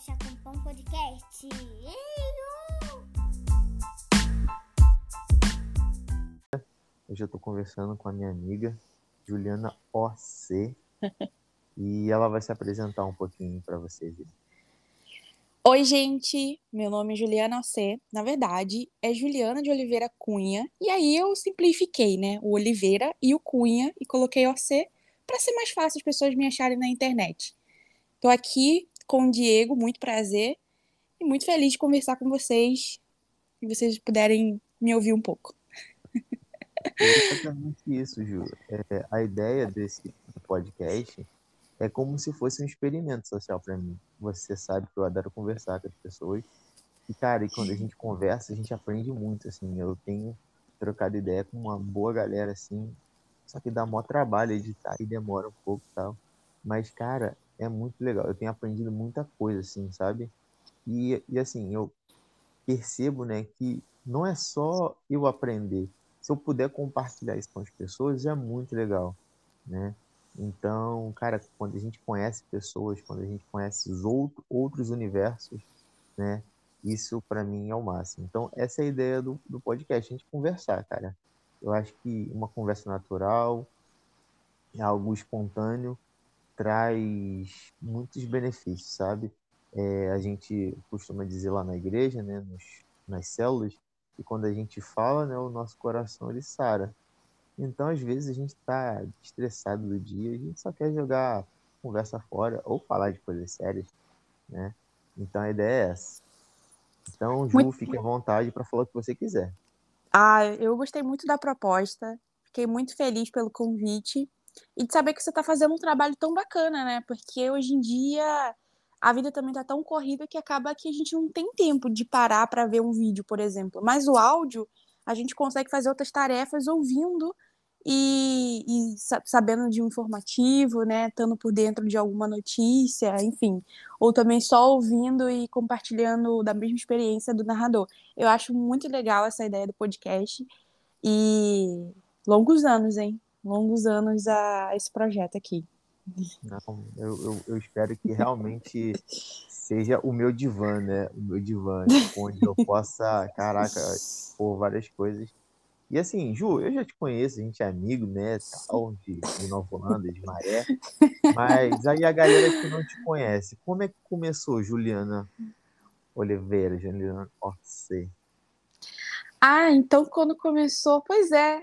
Chá com Pão Podcast. Hoje eu estou conversando com a minha amiga Juliana OC e ela vai se apresentar um pouquinho para vocês. Oi, gente. Meu nome é Juliana OC. Na verdade, é Juliana de Oliveira Cunha. E aí eu simplifiquei, né? O Oliveira e o Cunha e coloquei OC para ser mais fácil as pessoas me acharem na internet. Tô aqui com o Diego, muito prazer e muito feliz de conversar com vocês e vocês puderem me ouvir um pouco. É exatamente isso, Ju. É, a ideia desse podcast é como se fosse um experimento social para mim. Você sabe que eu adoro conversar com as pessoas. E, cara, e quando a gente conversa, a gente aprende muito, assim. Eu tenho trocado ideia com uma boa galera, assim. Só que dá maior trabalho editar e demora um pouco e tal. Mas, cara, é muito legal. Eu tenho aprendido muita coisa, assim, sabe? E, e assim, eu percebo, né, que não é só eu aprender. Se eu puder compartilhar isso com as pessoas, é muito legal, né? Então, cara, quando a gente conhece pessoas, quando a gente conhece os outro, outros universos, né? Isso para mim é o máximo. Então, essa é a ideia do, do podcast, a gente conversar, cara. Eu acho que uma conversa natural, algo espontâneo, traz muitos benefícios, sabe? É, a gente costuma dizer lá na igreja, né, nos, nas células, que quando a gente fala, né, o nosso coração ele sara. Então, às vezes, a gente está estressado do dia, a gente só quer jogar conversa fora ou falar de coisas sérias, né? Então, a ideia é essa. Então, Ju, muito... fique à vontade para falar o que você quiser. Ah, eu gostei muito da proposta, fiquei muito feliz pelo convite e de saber que você está fazendo um trabalho tão bacana, né? Porque hoje em dia a vida também está tão corrida que acaba que a gente não tem tempo de parar para ver um vídeo, por exemplo. Mas o áudio, a gente consegue fazer outras tarefas ouvindo e, e sabendo de um informativo, né? Estando por dentro de alguma notícia, enfim. Ou também só ouvindo e compartilhando da mesma experiência do narrador. Eu acho muito legal essa ideia do podcast. E longos anos, hein? Longos anos a esse projeto aqui. Não, eu, eu, eu espero que realmente seja o meu divã, né? O meu divã, onde eu possa, caraca, pôr várias coisas. E assim, Ju, eu já te conheço, a gente é amigo, né? Tal, de, de Nova Holanda, de Maré. Mas aí a galera que não te conhece, como é que começou, Juliana Oliveira, Juliana Orce? Ah, então quando começou, pois é,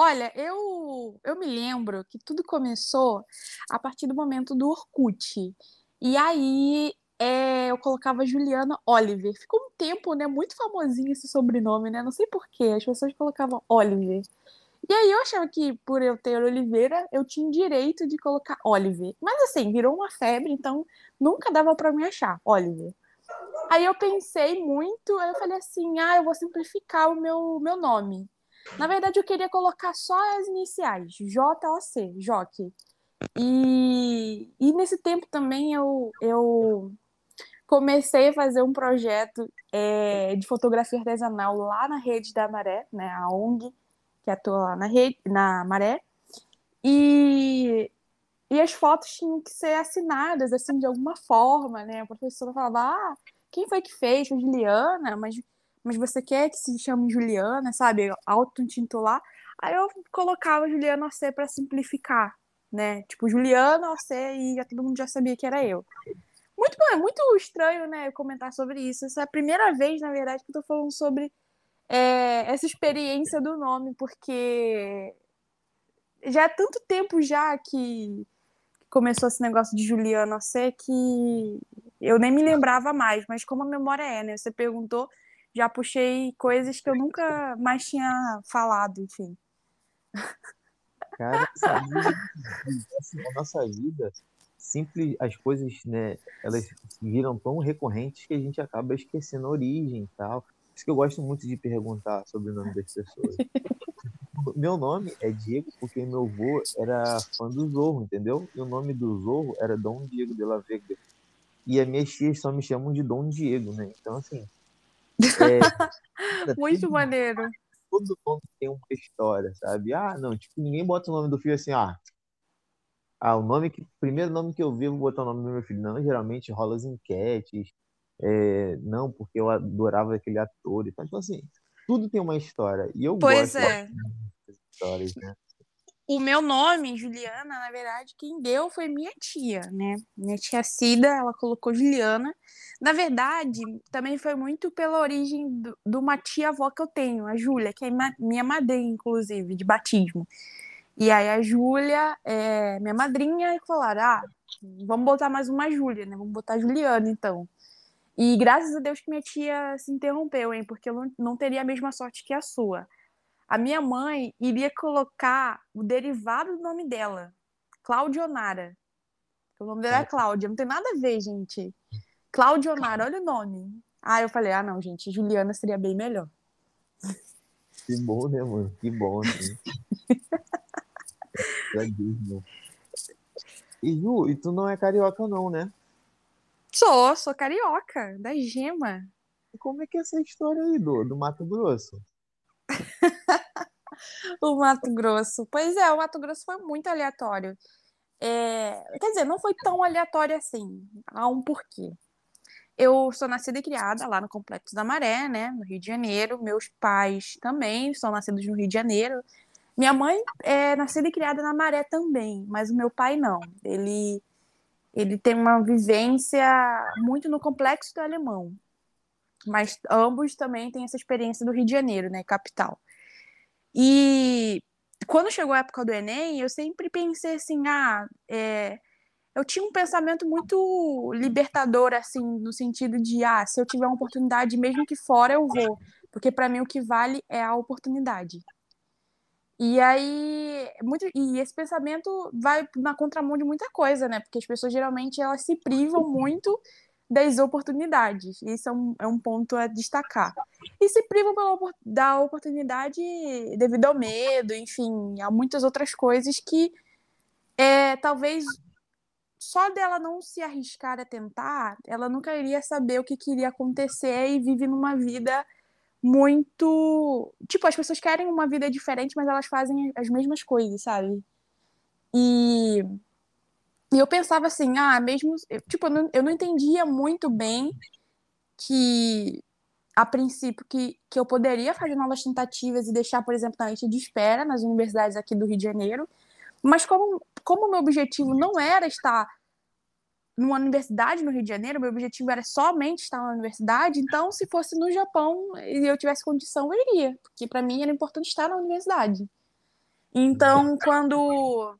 Olha, eu, eu me lembro que tudo começou a partir do momento do Orkut. E aí é, eu colocava Juliana Oliver. Ficou um tempo, né, muito famosinho esse sobrenome, né? Não sei porquê, as pessoas colocavam Oliver. E aí eu achava que por eu ter Oliveira, eu tinha direito de colocar Oliver. Mas assim, virou uma febre, então nunca dava para me achar, Oliver. Aí eu pensei muito, aí eu falei assim: "Ah, eu vou simplificar o meu meu nome". Na verdade, eu queria colocar só as iniciais, J-O-C, Joque. E, e nesse tempo também eu, eu comecei a fazer um projeto é, de fotografia artesanal lá na rede da Maré, né, a ONG que atua lá na rede, na Maré. E, e as fotos tinham que ser assinadas assim de alguma forma, né? A professora falava: "Ah, quem foi que fez? Foi Juliana, mas mas você quer que se chame Juliana, sabe? Auto-intitular. Aí eu colocava Juliana C para simplificar, né? Tipo, Juliana C e já todo mundo já sabia que era eu. Muito bom, é muito estranho, né, comentar sobre isso. Essa é a primeira vez, na verdade, que eu tô falando sobre é, essa experiência do nome, porque já é tanto tempo já que começou esse negócio de Juliana C que eu nem me lembrava mais, mas como a memória é, né? Você perguntou, já puxei coisas que eu nunca mais tinha falado, enfim. Cara, assim, a nossa vida, sempre as coisas, né, elas viram tão recorrentes que a gente acaba esquecendo a origem e tal. Por isso que eu gosto muito de perguntar sobre o nome das pessoas. meu nome é Diego porque meu avô era fã do Zorro, entendeu? E o nome do Zorro era Dom Diego de la Vega. E as minhas tias só me chamam de Dom Diego, né? Então, assim, é, Muito maneiro. Todo mundo tem uma história, sabe? Ah, não, tipo, ninguém bota o nome do filho assim, ah, Ah, o nome que. Primeiro nome que eu vi, eu vou botar o nome do meu filho. Não, geralmente rola as enquetes. É, não, porque eu adorava aquele ator e tal. Então, assim, tudo tem uma história. E eu Pois gosto é. dessas histórias, né? O meu nome, Juliana, na verdade, quem deu foi minha tia, né? Minha tia Cida, ela colocou Juliana. Na verdade, também foi muito pela origem do- de uma tia-avó que eu tenho, a Júlia, que é minha madrinha, inclusive, de batismo. E aí a Júlia, é, minha madrinha, falaram, ah, vamos botar mais uma Júlia, né? Vamos botar Juliana, então. E graças a Deus que minha tia se interrompeu, hein? Porque eu não teria a mesma sorte que a sua. A minha mãe iria colocar o derivado do nome dela, Claudionara. O nome dela é Cláudia, não tem nada a ver, gente. Claudionara, olha o nome. Ah, eu falei, ah, não, gente, Juliana seria bem melhor. Que bom, né, mano? Que bom, assim. É mesmo. E Ju, e tu não é carioca, não, né? Sou, sou carioca, da Gema. E como é que é essa história aí do, do Mato Grosso? O Mato Grosso. Pois é, o Mato Grosso foi muito aleatório. É, quer dizer, não foi tão aleatório assim. Há um porquê. Eu sou nascida e criada lá no Complexo da Maré, né, no Rio de Janeiro. Meus pais também são nascidos no Rio de Janeiro. Minha mãe é nascida e criada na Maré também, mas o meu pai não. Ele, ele tem uma vivência muito no Complexo do Alemão. Mas ambos também têm essa experiência do Rio de Janeiro, né, capital. E quando chegou a época do Enem, eu sempre pensei assim, ah, é, eu tinha um pensamento muito libertador, assim, no sentido de, ah, se eu tiver uma oportunidade, mesmo que fora, eu vou. Porque para mim o que vale é a oportunidade. E aí, muito, e esse pensamento vai na contramão de muita coisa, né? Porque as pessoas geralmente elas se privam muito das oportunidades. Isso é um, é um ponto a destacar. E se privam pela, da oportunidade devido ao medo, enfim, há muitas outras coisas que é, talvez só dela não se arriscar a tentar, ela nunca iria saber o que queria acontecer e vive numa vida muito. Tipo, as pessoas querem uma vida diferente, mas elas fazem as mesmas coisas, sabe? E, e eu pensava assim, ah, mesmo. Tipo, eu não, eu não entendia muito bem que, a princípio, que, que eu poderia fazer novas tentativas e deixar, por exemplo, na lista de espera nas universidades aqui do Rio de Janeiro. Mas como como o meu objetivo não era estar numa universidade no Rio de Janeiro, meu objetivo era somente estar na universidade, então se fosse no Japão e eu tivesse condição, eu iria, porque para mim era importante estar na universidade. Então, quando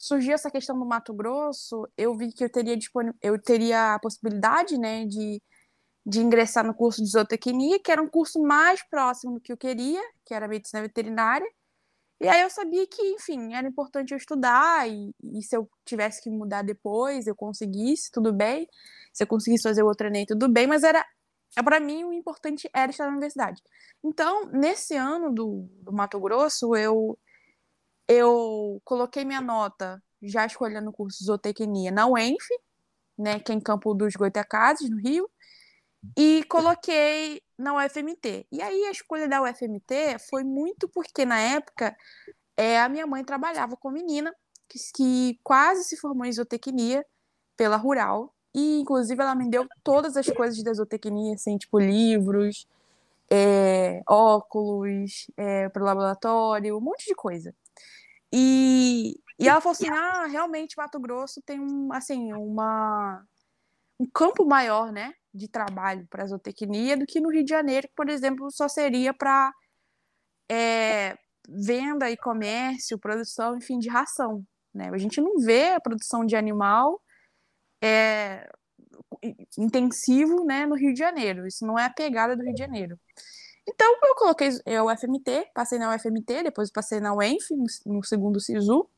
surgiu essa questão do Mato Grosso, eu vi que eu teria disponível, eu teria a possibilidade, né, de, de ingressar no curso de zootecnia, que era um curso mais próximo do que eu queria, que era medicina veterinária. E aí eu sabia que, enfim, era importante eu estudar e, e se eu tivesse que mudar depois, eu conseguisse, tudo bem. Se eu conseguisse fazer outro Enem, tudo bem, mas era para mim o importante era estar na universidade. Então, nesse ano do, do Mato Grosso, eu eu coloquei minha nota já escolhendo o curso de zootecnia na UENF, né, que é em Campo dos Goitacazes, no Rio, e coloquei na UFMT. E aí a escolha da UFMT foi muito porque na época é, a minha mãe trabalhava com menina que, que quase se formou em zootecnia pela Rural. E, inclusive, ela me deu todas as coisas da zootecnia, assim, tipo livros, é, óculos, é, para o laboratório, um monte de coisa. E, e ela falou assim: ah, realmente Mato Grosso tem um, assim, uma, um campo maior, né, de trabalho para zootecnia do que no Rio de Janeiro, que, por exemplo, só seria para é, venda e comércio, produção, enfim, de ração. Né? A gente não vê a produção de animal é, intensivo né, no Rio de Janeiro. Isso não é a pegada do Rio de Janeiro. Então, eu coloquei o FMT, passei na UFMT, depois passei na UENF, no, segundo SISU.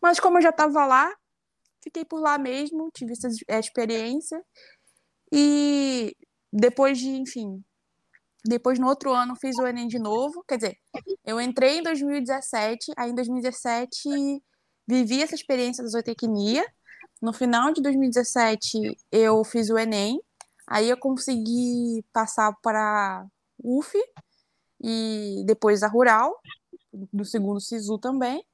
Mas como eu já estava lá, fiquei por lá mesmo, tive essa experiência. E depois de, enfim, depois no outro ano fiz o Enem de novo. Quer dizer, eu entrei em 2017, aí em 2017 vivi essa experiência da zootecnia. No final de 2017 eu fiz o Enem, aí eu consegui passar para UF e depois a Rural, do segundo SISU também,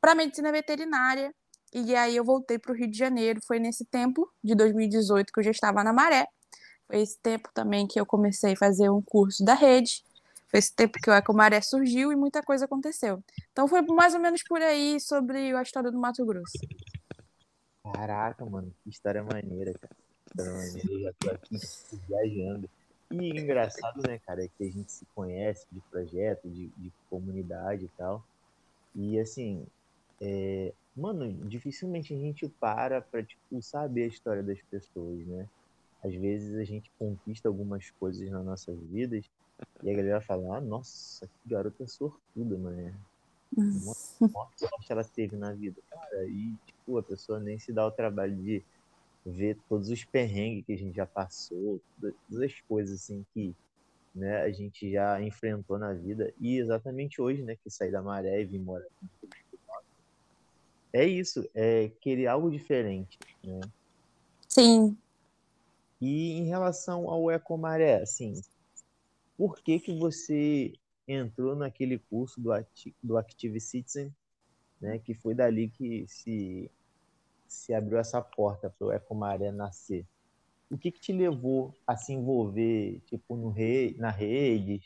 para medicina veterinária, e aí eu voltei para o Rio de Janeiro. Foi nesse tempo, de 2018, que eu já estava na Maré. Foi esse tempo também que eu comecei a fazer um curso da rede. Foi esse tempo que o Ecomaré surgiu e muita coisa aconteceu. Então foi mais ou menos por aí sobre a história do Mato Grosso. Caraca, mano, que história maneira, cara. História maneira, já tô aqui viajando. E engraçado, né, cara, é que a gente se conhece de projeto, de, de comunidade e tal. E assim, é, mano, dificilmente a gente para pra, tipo, saber a história das pessoas, né? Às vezes a gente conquista algumas coisas nas nossas vidas e a galera fala, ah, nossa, que garota sortuda, mano. Nossa, sorte ela teve na vida, cara. E, tipo, a pessoa nem se dá o trabalho de ver todos os perrengues que a gente já passou, todas as coisas, assim, que né, a gente já enfrentou na vida. E exatamente hoje, né, que saí da maré e vim morar é isso, é querer algo diferente, né? Sim. E em relação ao Ecomaré, assim, por que que você entrou naquele curso do, do Active Citizen, né, que foi dali que se, se abriu essa porta para o Ecomaré nascer? O que que te levou a se envolver, tipo, no re, na rede,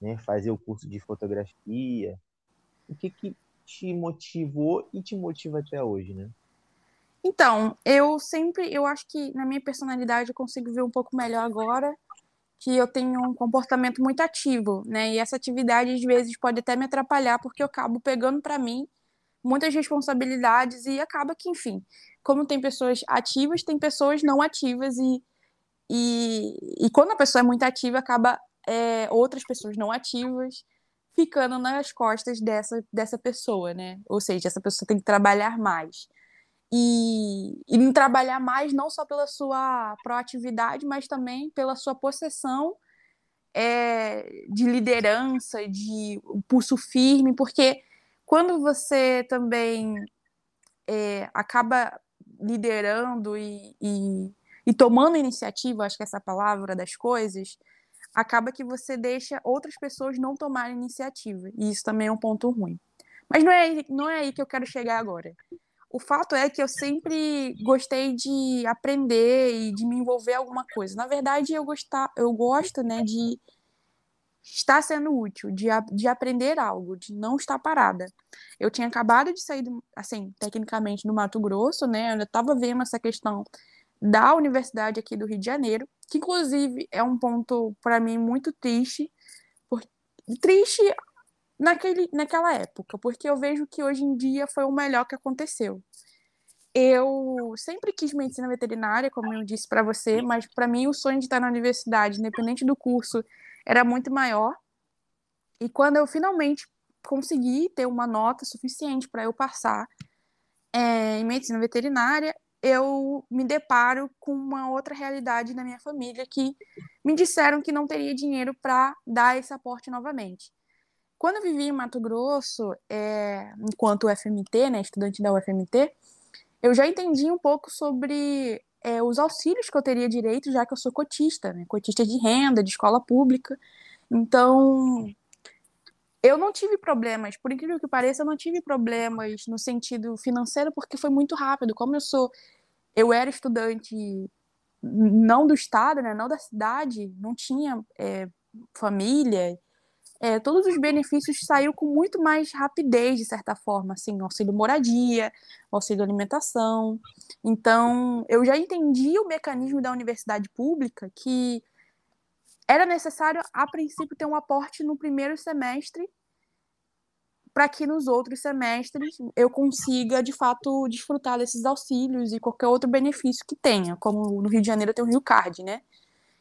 né, fazer o curso de fotografia? O que que te motivou e te motiva até hoje, né? Então, eu sempre, eu acho que na minha personalidade eu consigo ver um pouco melhor agora que eu tenho um comportamento muito ativo, né? E essa atividade às vezes pode até me atrapalhar porque eu acabo pegando para mim muitas responsabilidades e acaba que, enfim, como tem pessoas ativas, tem pessoas não ativas e e, e quando a pessoa é muito ativa acaba é, outras pessoas não ativas ficando nas costas dessa, dessa pessoa, né? Ou seja, essa pessoa tem que trabalhar mais. E, e trabalhar mais não só pela sua proatividade, mas também pela sua possessão é, de liderança, de pulso firme, porque quando você também é, acaba liderando e, e, e tomando iniciativa, acho que essa palavra das coisas, acaba que você deixa outras pessoas não tomarem iniciativa. E isso também é um ponto ruim. Mas não é, não é aí que eu quero chegar agora. O fato é que eu sempre gostei de aprender e de me envolver em alguma coisa. Na verdade, eu, gostar, eu gosto né, de estar sendo útil, de, de aprender algo, de não estar parada. Eu tinha acabado de sair, assim, tecnicamente, do Mato Grosso, né? Eu estava vendo essa questão da universidade aqui do Rio de Janeiro, que inclusive é um ponto para mim muito triste, por... triste naquele, naquela época, porque eu vejo que hoje em dia foi o melhor que aconteceu. Eu sempre quis medicina veterinária, como eu disse para você, mas para mim o sonho de estar na universidade, independente do curso, era muito maior. E quando eu finalmente consegui ter uma nota suficiente para eu passar é, em medicina veterinária, eu me deparo com uma outra realidade na minha família que me disseram que não teria dinheiro para dar esse aporte novamente. Quando eu vivi em Mato Grosso, é, enquanto UFMT, né, estudante da UFMT, eu já entendi um pouco sobre é, os auxílios que eu teria direito, já que eu sou cotista, né, cotista de renda, de escola pública. Então, eu não tive problemas, por incrível que pareça, eu não tive problemas no sentido financeiro, porque foi muito rápido. Como eu sou, eu era estudante não do estado, né, não da cidade, não tinha é, família, é, todos os benefícios saíram com muito mais rapidez, de certa forma, assim, auxílio moradia, auxílio alimentação. Então, eu já entendi o mecanismo da universidade pública que era necessário, a princípio, ter um aporte no primeiro semestre para que nos outros semestres eu consiga, de fato, desfrutar desses auxílios e qualquer outro benefício que tenha, como no Rio de Janeiro tem o Rio Card, né?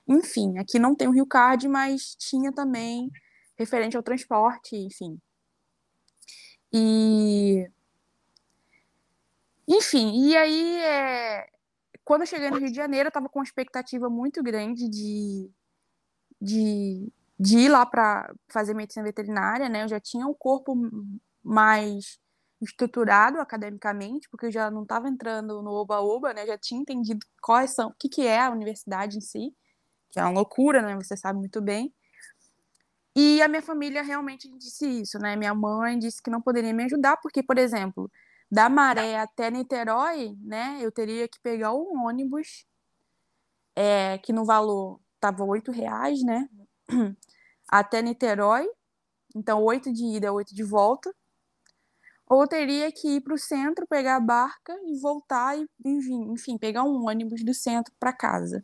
Enfim, aqui não tem o Rio Card, mas tinha também referente ao transporte, enfim. E enfim, e aí é... quando eu cheguei no Rio de Janeiro, eu estava com uma expectativa muito grande de de, de ir lá para fazer medicina veterinária, né? Eu já tinha um corpo mais estruturado academicamente, porque eu já não estava entrando no oba-oba, né? Já tinha entendido quais são, o que, que é a universidade em si, que é uma loucura, né? Você sabe muito bem. E a minha família realmente disse isso, né? Minha mãe disse que não poderia me ajudar, porque, por exemplo, Da Maré até Niterói, né? Eu teria que pegar um ônibus, é, que no valor tava oito reais, né? Até Niterói. Então, oito de ida, oito de volta. Ou teria que ir para o centro, pegar a barca e voltar e, enfim pegar um ônibus do centro para casa.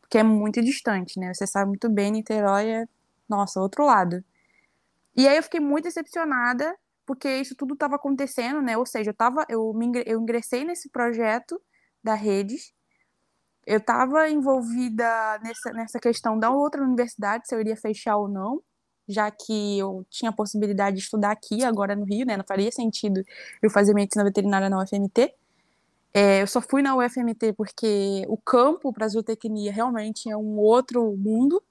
Porque é muito distante, né? Você sabe muito bem, Niterói é, nossa, outro lado. E aí eu fiquei muito decepcionada porque isso tudo estava acontecendo, né? Ou seja, eu, tava, eu, me, eu ingressei nesse projeto da Redes, eu estava envolvida nessa, nessa questão da outra universidade, se eu iria fechar ou não, já que eu tinha a possibilidade de estudar aqui, agora no Rio, né? Não faria sentido eu fazer medicina veterinária na UFMT. É, eu só fui na UFMT porque o campo para zootecnia realmente é um outro mundo.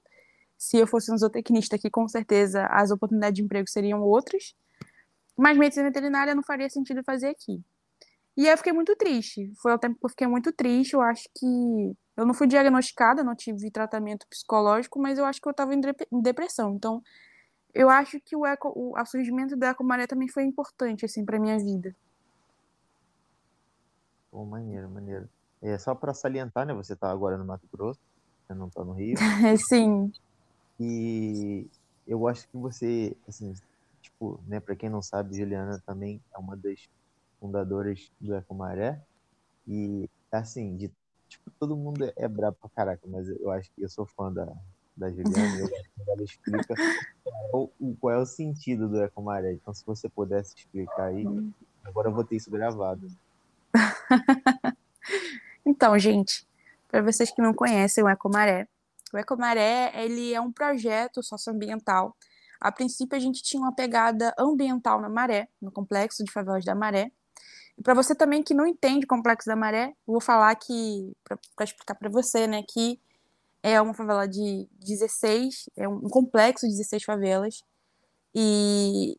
Se eu fosse um zootecnista aqui, com certeza as oportunidades de emprego seriam outras. Mas medicina veterinária não faria sentido fazer aqui. E aí eu fiquei muito triste. Foi o tempo que eu fiquei muito triste. Eu acho que. Eu não fui diagnosticada, não tive tratamento psicológico, mas eu acho que eu estava em depressão. Então, eu acho que o, eco, o a surgimento da Ecomaré também foi importante, assim, para minha vida. Pô, maneiro, maneiro. É, só para salientar, né? Você está agora no Mato Grosso, você não está no Rio. Sim. E eu acho que você, assim, tipo, né, para quem não sabe, Juliana também é uma das fundadoras do Ecomaré. E, assim, de, tipo, todo mundo é brabo pra caraca, mas eu acho que eu sou fã da, da Juliana, eu acho que ela explica qual, qual é o sentido do Ecomaré. Então, se você pudesse explicar aí, agora eu vou ter isso gravado. então, gente, para vocês que não conhecem o Ecomaré, o Ecomaré ele é um projeto socioambiental a princípio, a gente tinha uma pegada ambiental na Maré, no complexo de favelas da Maré. E para você também que não entende o complexo da Maré, vou falar que, para explicar para você, né, que é uma favela de 16, é um complexo de 16 favelas. E,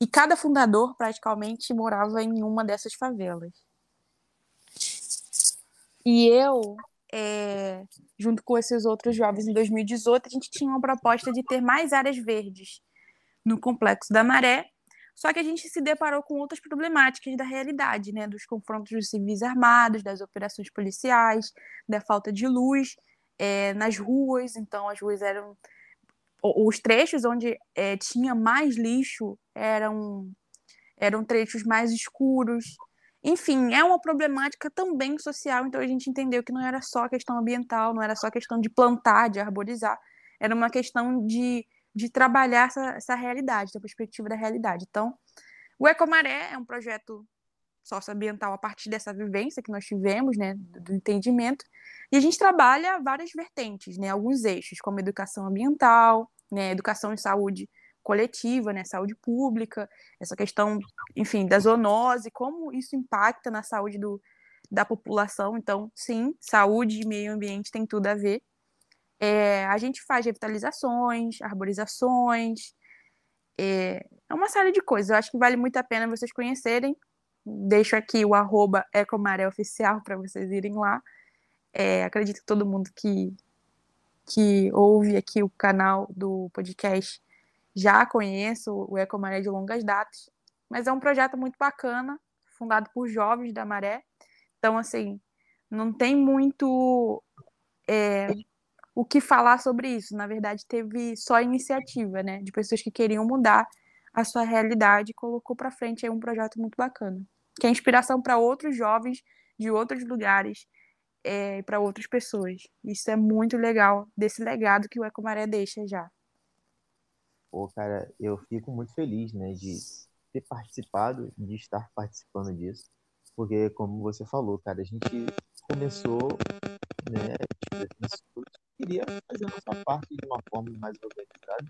e cada fundador praticamente morava em uma dessas favelas. E eu é, junto com esses outros jovens em 2018, a gente tinha uma proposta de ter mais áreas verdes no Complexo da Maré, só que a gente se deparou com outras problemáticas da realidade, né, dos confrontos dos civis armados, das operações policiais, da falta de luz é, nas ruas, então as ruas eram os trechos onde é, tinha mais lixo eram eram trechos mais escuros, enfim, é uma problemática também social, então a gente entendeu que não era só questão ambiental, não era só questão de plantar, de arborizar, era uma questão de, de trabalhar essa, essa realidade, da perspectiva da realidade. Então, o Ecomaré é um projeto socioambiental a partir dessa vivência que nós tivemos, né, do entendimento, e a gente trabalha várias vertentes, né, alguns eixos, como educação ambiental, né, educação e saúde coletiva, né, saúde pública, essa questão, enfim, da zoonose, como isso impacta na saúde do, da população. Então, sim, saúde e meio ambiente tem tudo a ver. É, a gente faz revitalizações, arborizações, é, é, uma série de coisas. Eu acho que vale muito a pena vocês conhecerem. Deixo aqui o arroba Ecomaré Oficial para vocês irem lá. É, acredito que todo mundo que, que ouve aqui o canal do podcast já conheço o Ecomaré de longas datas, mas é um projeto muito bacana, fundado por jovens da Maré. Então, assim, não tem muito é, o que falar sobre isso. Na verdade, teve só iniciativa, né, de pessoas que queriam mudar a sua realidade e colocou para frente aí um projeto muito bacana, que é inspiração para outros jovens de outros lugares é, para outras pessoas. Isso é muito legal desse legado que o Ecomaré deixa já. Pô, cara, eu fico muito feliz, né, de ter participado, de estar participando disso, porque, como você falou, cara, a gente começou, né, tipo, queria fazer a nossa parte de uma forma mais organizada,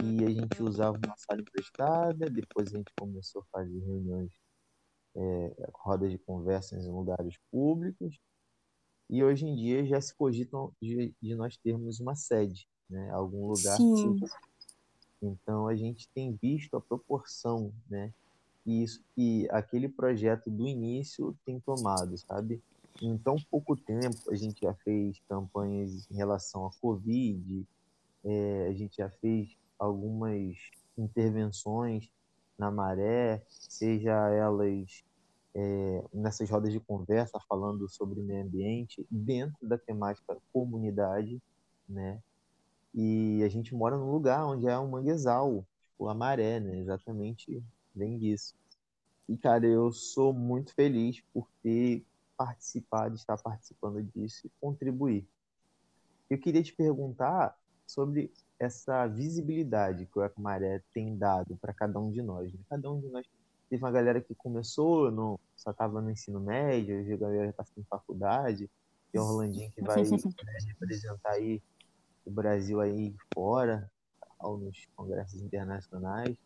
e a gente usava uma sala emprestada, depois a gente começou a fazer reuniões, é, rodas de conversas em lugares públicos, e hoje em dia já se cogitam de, de nós termos uma sede, né, algum lugar Sim. Então a gente tem visto a proporção, né? E isso que aquele projeto do início tem tomado, sabe? Em tão pouco tempo a gente já fez campanhas em relação à Covid, é, a gente já fez algumas intervenções na maré, seja elas é, nessas rodas de conversa falando sobre meio ambiente, dentro da temática comunidade, né? E a gente mora num lugar onde é um manguezal, tipo a maré, né? Exatamente vem disso. E, cara, eu sou muito feliz por ter participado, estar participando disso e contribuir. Eu queria te perguntar sobre essa visibilidade que o Ecomaré tem dado para cada um de nós. Né? Cada um de nós teve uma galera que começou, no, só estava no ensino médio, hoje a galera está fazendo faculdade, tem o Orlandinho que vai né, representar aí o Brasil aí fora, nos congressos internacionais.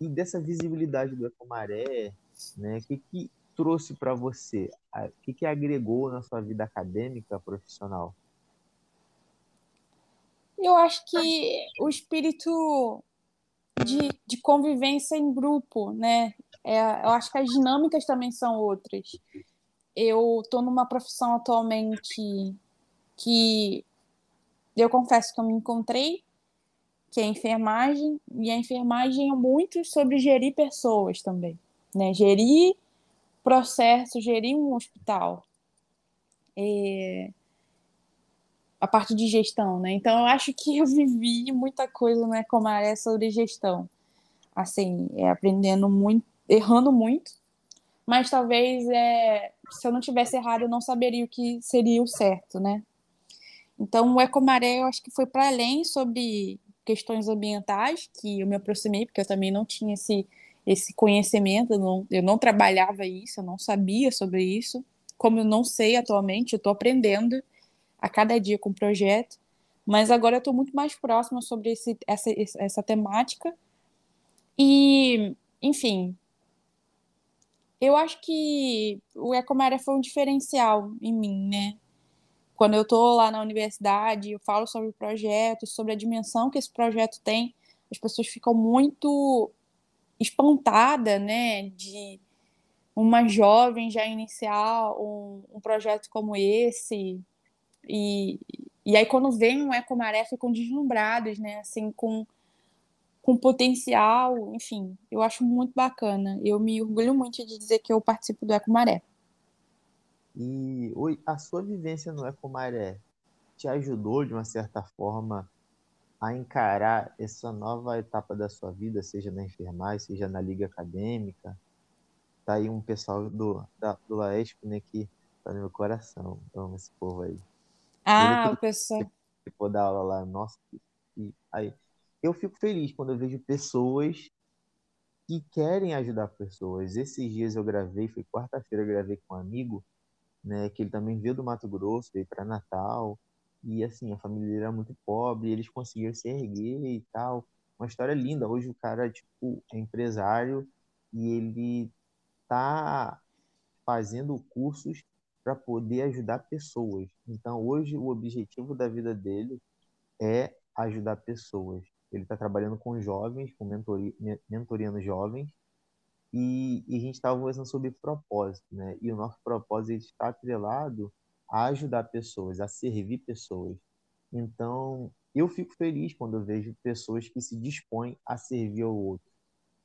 E dessa visibilidade do Ecomaré, né, o que, que trouxe para você? O que, que agregou na sua vida acadêmica, profissional? Eu acho que o espírito de, de convivência em grupo, né? É, eu acho que as dinâmicas também são outras. Eu estou numa profissão atualmente que eu confesso que eu me encontrei, que é enfermagem, e a enfermagem é muito sobre gerir pessoas também, né? Gerir processo, gerir um hospital. É... A parte de gestão, né? Então, eu acho que eu vivi muita coisa no Ecomaré sobre gestão. Assim, é, aprendendo muito, errando muito, mas talvez é, se eu não tivesse errado, eu não saberia o que seria o certo, né? Então, o Ecomaré, eu acho que foi para além sobre questões ambientais, que eu me aproximei, porque eu também não tinha esse, esse conhecimento, eu não, eu não trabalhava isso, eu não sabia sobre isso. Como eu não sei atualmente, eu estou aprendendo a cada dia com o projeto, mas agora eu estou muito mais próxima sobre esse, essa, essa temática. E, enfim, eu acho que o Ecomaré foi um diferencial em mim, né? Quando eu estou lá na universidade, eu falo sobre o projeto, sobre a dimensão que esse projeto tem, as pessoas ficam muito espantadas, né, de uma jovem já iniciar um, um projeto como esse, e, e aí quando vem um Ecomaré ficam deslumbrados, né, assim, com, com potencial, enfim, eu acho muito bacana, eu me orgulho muito de dizer que eu participo do Ecomaré. E a sua vivência no Ecomaré te ajudou, de uma certa forma, a encarar essa nova etapa da sua vida, seja na enfermagem, seja na liga acadêmica? Tá aí um pessoal do, da, do Laesp, né, que tá no meu coração. Eu amo esse povo aí. Ah, o pessoal. Depois da aula lá, nossa. E aí, eu fico feliz quando eu vejo pessoas que querem ajudar pessoas. Esses dias eu gravei, foi quarta-feira, eu gravei com um amigo né, que ele também veio do Mato Grosso, veio para Natal, e assim, a família dele era muito pobre, eles conseguiram se erguer e tal. Uma história linda. Hoje o cara, tipo, é empresário e ele tá fazendo cursos para poder ajudar pessoas. Então, hoje o objetivo da vida dele é ajudar pessoas. Ele está trabalhando com jovens, com mentoria, mentoriando jovens, e, e a gente estava conversando sobre propósito, né? E o nosso propósito está atrelado a ajudar pessoas, a servir pessoas. Então, eu fico feliz quando eu vejo pessoas que se dispõem a servir ao outro.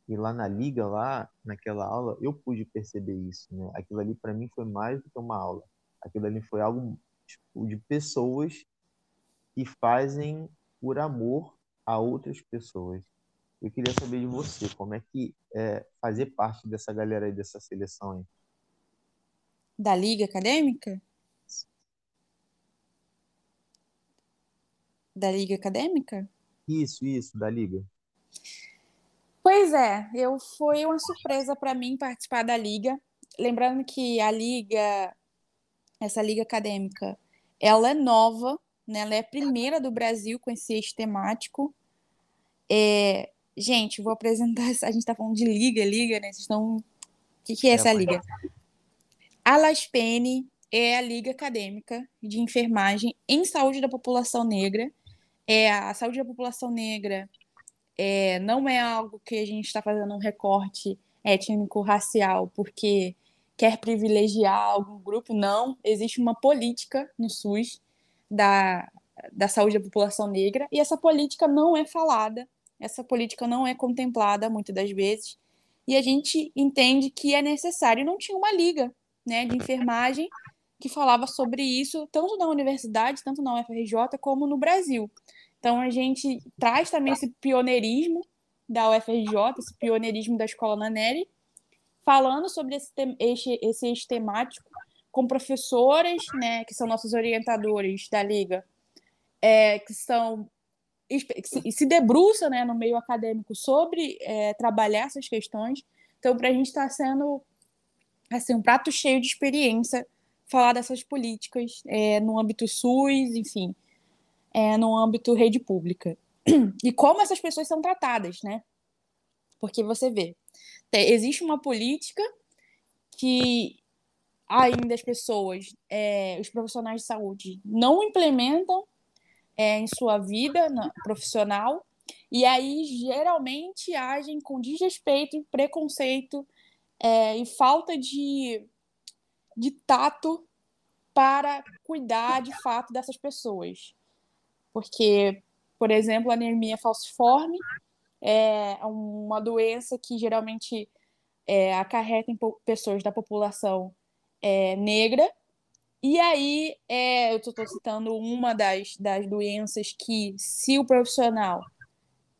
E lá na liga, lá naquela aula, eu pude perceber isso, né? Aquilo ali para mim foi mais do que uma aula. Aquilo ali foi algo tipo, de pessoas que fazem por amor a outras pessoas. Eu queria saber de você, como é que é fazer parte dessa galera aí, dessa seleção aí? Da Liga Acadêmica? Da Liga Acadêmica? Isso, isso, da Liga. Pois é, eu foi uma surpresa para mim participar da Liga. Lembrando que a Liga, essa Liga Acadêmica, ela é nova, né? ela é a primeira do Brasil com esse eixo temático. É, Gente, vou apresentar. A gente está falando de liga, liga, né? Vocês estão. O que, que é essa liga? A LASPEN é a Liga Acadêmica de Enfermagem em Saúde da População Negra. É, a saúde da população negra é, não é algo que a gente está fazendo um recorte étnico-racial porque quer privilegiar algum grupo, não. Existe uma política no SUS da, da saúde da população negra e essa política não é falada essa política não é contemplada muitas das vezes, e a gente entende que é necessário. Não tinha uma liga né, de enfermagem que falava sobre isso, tanto na universidade, tanto na UFRJ, como no Brasil. Então, a gente traz também esse pioneirismo da UFRJ, esse pioneirismo da Escola Nanelli, falando sobre esse, esse, esse eixo temático com professoras, né, que são nossos orientadores da Liga, é, que são que se, debruça né, no meio acadêmico sobre é, trabalhar essas questões. Então, para a gente está sendo assim, um prato cheio de experiência falar dessas políticas é, no âmbito SUS, enfim, é, no âmbito rede pública. E como essas pessoas são tratadas, né? Porque você vê, existe uma política que ainda as pessoas, é, os profissionais de saúde, não implementam é, em sua vida na, profissional, e aí geralmente agem com desrespeito, preconceito é, e falta de, de tato para cuidar de fato dessas pessoas. Porque, por exemplo, a anemia falciforme é uma doença que geralmente é, acarreta em pessoas da população é, negra. E aí, é, eu estou citando uma das, das doenças que, se o profissional,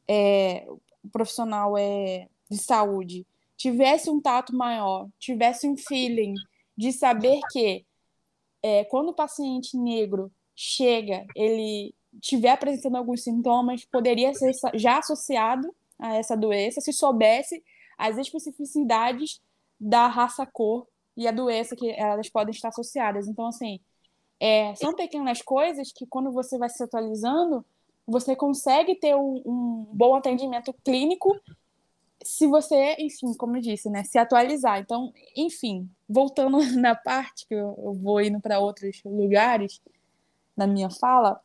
é, o profissional é, de saúde tivesse um tato maior, tivesse um feeling de saber que é, quando o paciente negro chega, ele estiver apresentando alguns sintomas, poderia ser já associado a essa doença se soubesse as especificidades da raça cor e a doença que elas podem estar associadas. Então, assim, é, são pequenas coisas que quando você vai se atualizando, você consegue ter um, um bom atendimento clínico se você, enfim, como eu disse, né, se atualizar. Então, enfim, voltando na parte que eu, eu vou indo para outros lugares na minha fala,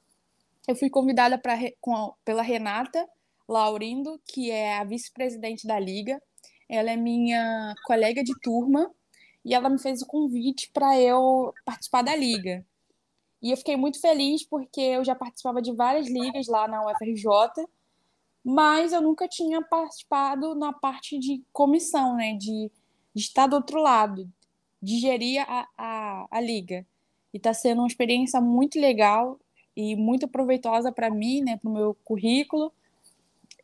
eu fui convidada pra, com, pela Renata Laurindo, que é a vice-presidente da Liga. Ela é minha colega de turma e ela me fez o convite para eu participar da liga. E eu fiquei muito feliz porque eu já participava de várias ligas lá na UFRJ, mas eu nunca tinha participado na parte de comissão, né, de, de estar do outro lado, de gerir a, a, a liga. E está sendo uma experiência muito legal e muito proveitosa para mim, né, para o meu currículo.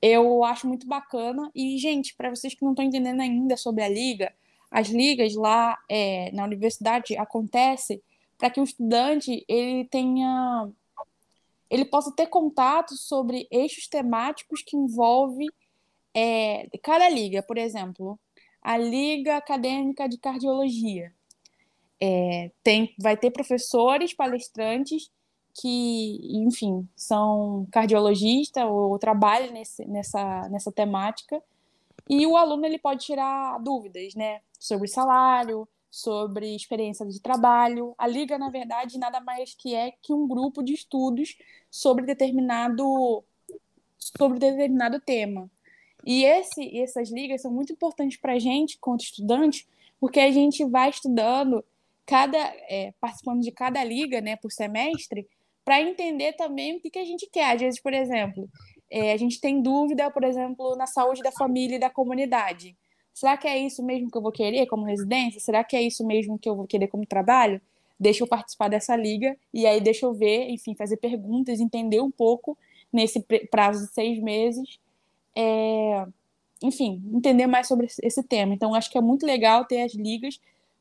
Eu acho muito bacana. E, gente, para vocês que não estão entendendo ainda sobre a liga, as ligas lá é, na universidade acontece para que o estudante ele tenha ele possa ter contato sobre eixos temáticos que envolve é, cada liga, por exemplo, a Liga Acadêmica de Cardiologia. É, tem, vai ter professores, palestrantes que, enfim, são cardiologistas ou trabalham nesse, nessa, nessa temática e o aluno ele pode tirar dúvidas, né, sobre salário, sobre experiência de trabalho. A liga, na verdade, nada mais que é que um grupo de estudos sobre determinado sobre determinado tema. E esse, essas ligas são muito importantes para a gente, quanto estudante, porque a gente vai estudando cada é, participando de cada liga, né, por semestre, para entender também o que, que a gente quer. Às vezes, por exemplo, é, a gente tem dúvida, por exemplo, na saúde da família e da comunidade. Será que é isso mesmo que eu vou querer como residência? Será que é isso mesmo que eu vou querer como trabalho? Deixa eu participar dessa liga e aí deixa eu ver, enfim, fazer perguntas, entender um pouco nesse prazo de seis meses. É... Enfim, entender mais sobre esse tema. Então, acho que é muito legal ter as ligas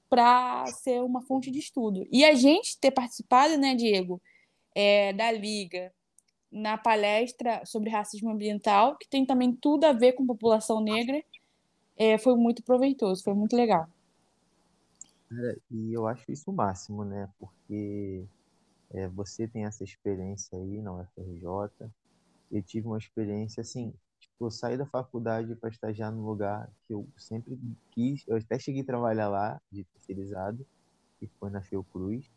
para ser uma fonte de estudo. E a gente ter participado, né, Diego, é, da liga, na palestra sobre racismo ambiental, que tem também tudo a ver com população negra, é, foi muito proveitoso, foi muito legal. e eu acho isso o máximo, né? Porque é, você tem essa experiência aí na UFRJ, eu tive uma experiência assim, tipo, eu saí da faculdade para estagiar num lugar que eu sempre quis, eu até cheguei a trabalhar lá, de terceirizado, que foi na Fiocruz,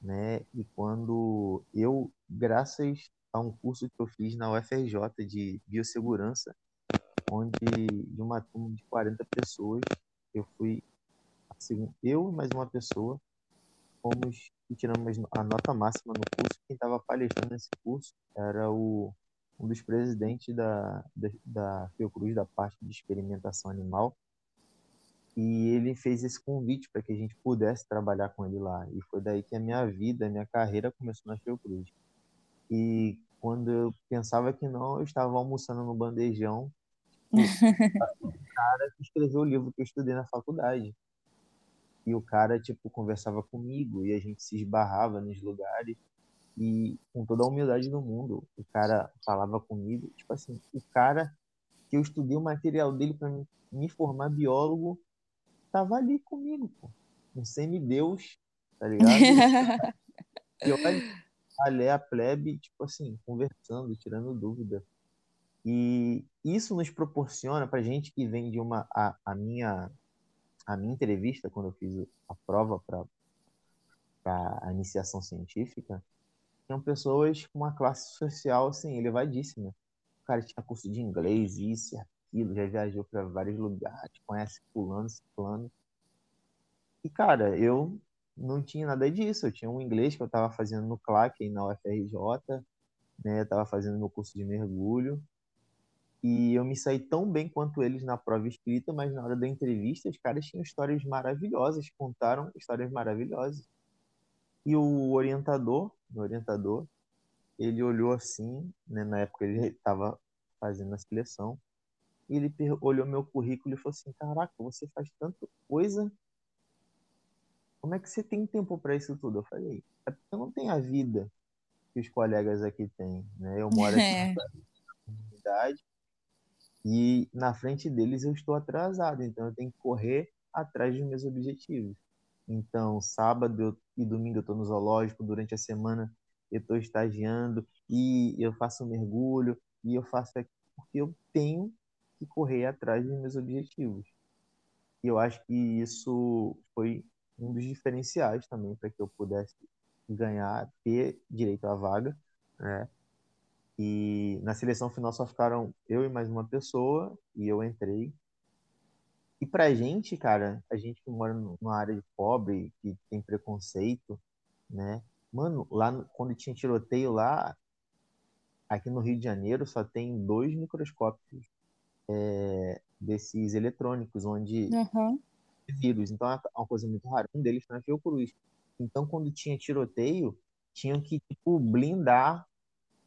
né? E quando eu, graças a um curso que eu fiz na UFRJ de biossegurança, onde de uma turma de 40 pessoas, eu fui eu e mais uma pessoa fomos e tiramos a nota máxima no curso. Quem estava palestrando nesse curso era o um dos presidentes da, da, da Fiocruz, da parte de experimentação animal, e ele fez esse convite para que a gente pudesse trabalhar com ele lá. E foi daí que a minha vida, a minha carreira começou na Fiocruz. E quando eu pensava que não, eu estava almoçando no bandejão. o cara que escreveu o livro que eu estudei na faculdade. E o cara, tipo, conversava comigo e a gente se esbarrava nos lugares. E com toda a humildade do mundo, o cara falava comigo. Tipo assim, o cara que eu estudei o material dele para me formar biólogo tava ali comigo, pô. Um semideus, tá ligado? e olha, a plebe, tipo assim, conversando, tirando dúvida. E isso nos proporciona, pra gente que vem de uma. A, a minha, a minha entrevista, quando eu fiz a prova para a iniciação científica, tinham pessoas com uma classe social assim, elevadíssima. O cara tinha curso de inglês, isso, aquilo, já viajou para vários lugares, conhece fulano, ciclano. E, cara, eu não tinha nada disso. Eu tinha um inglês que eu estava fazendo no CLAC, na UFRJ, né? Eu estava fazendo meu curso de mergulho. E eu me saí tão bem quanto eles na prova escrita, mas na hora da entrevista, os caras tinham histórias maravilhosas, contaram histórias maravilhosas. E o orientador, o orientador, ele olhou assim, né, na época ele estava fazendo a seleção, e ele olhou meu currículo e falou assim: Caraca, você faz tanta coisa. Como é que você tem tempo para isso tudo? Eu falei: É porque eu não tenho a vida que os colegas aqui têm. Né? Eu moro aqui é. na comunidade e na frente deles eu estou atrasado, então eu tenho que correr atrás dos meus objetivos. Então, sábado e domingo eu estou no zoológico, durante a semana eu estou estagiando e eu faço um mergulho e eu faço aqui porque eu tenho que correr atrás dos meus objetivos. E eu acho que isso foi um dos diferenciais também para que eu pudesse ganhar, ter direito à vaga, né? E na seleção final só ficaram eu e mais uma pessoa e eu entrei. E pra gente, cara, a gente que mora numa área de pobre, que tem preconceito, né? Mano, lá quando tinha tiroteio lá, aqui no Rio de Janeiro só tem dois microscópios é, desses eletrônicos, onde uhum. vírus. Então é uma coisa muito rara. Um deles foi na Fiocruz. Então, quando tinha tiroteio, tinham que tipo, blindar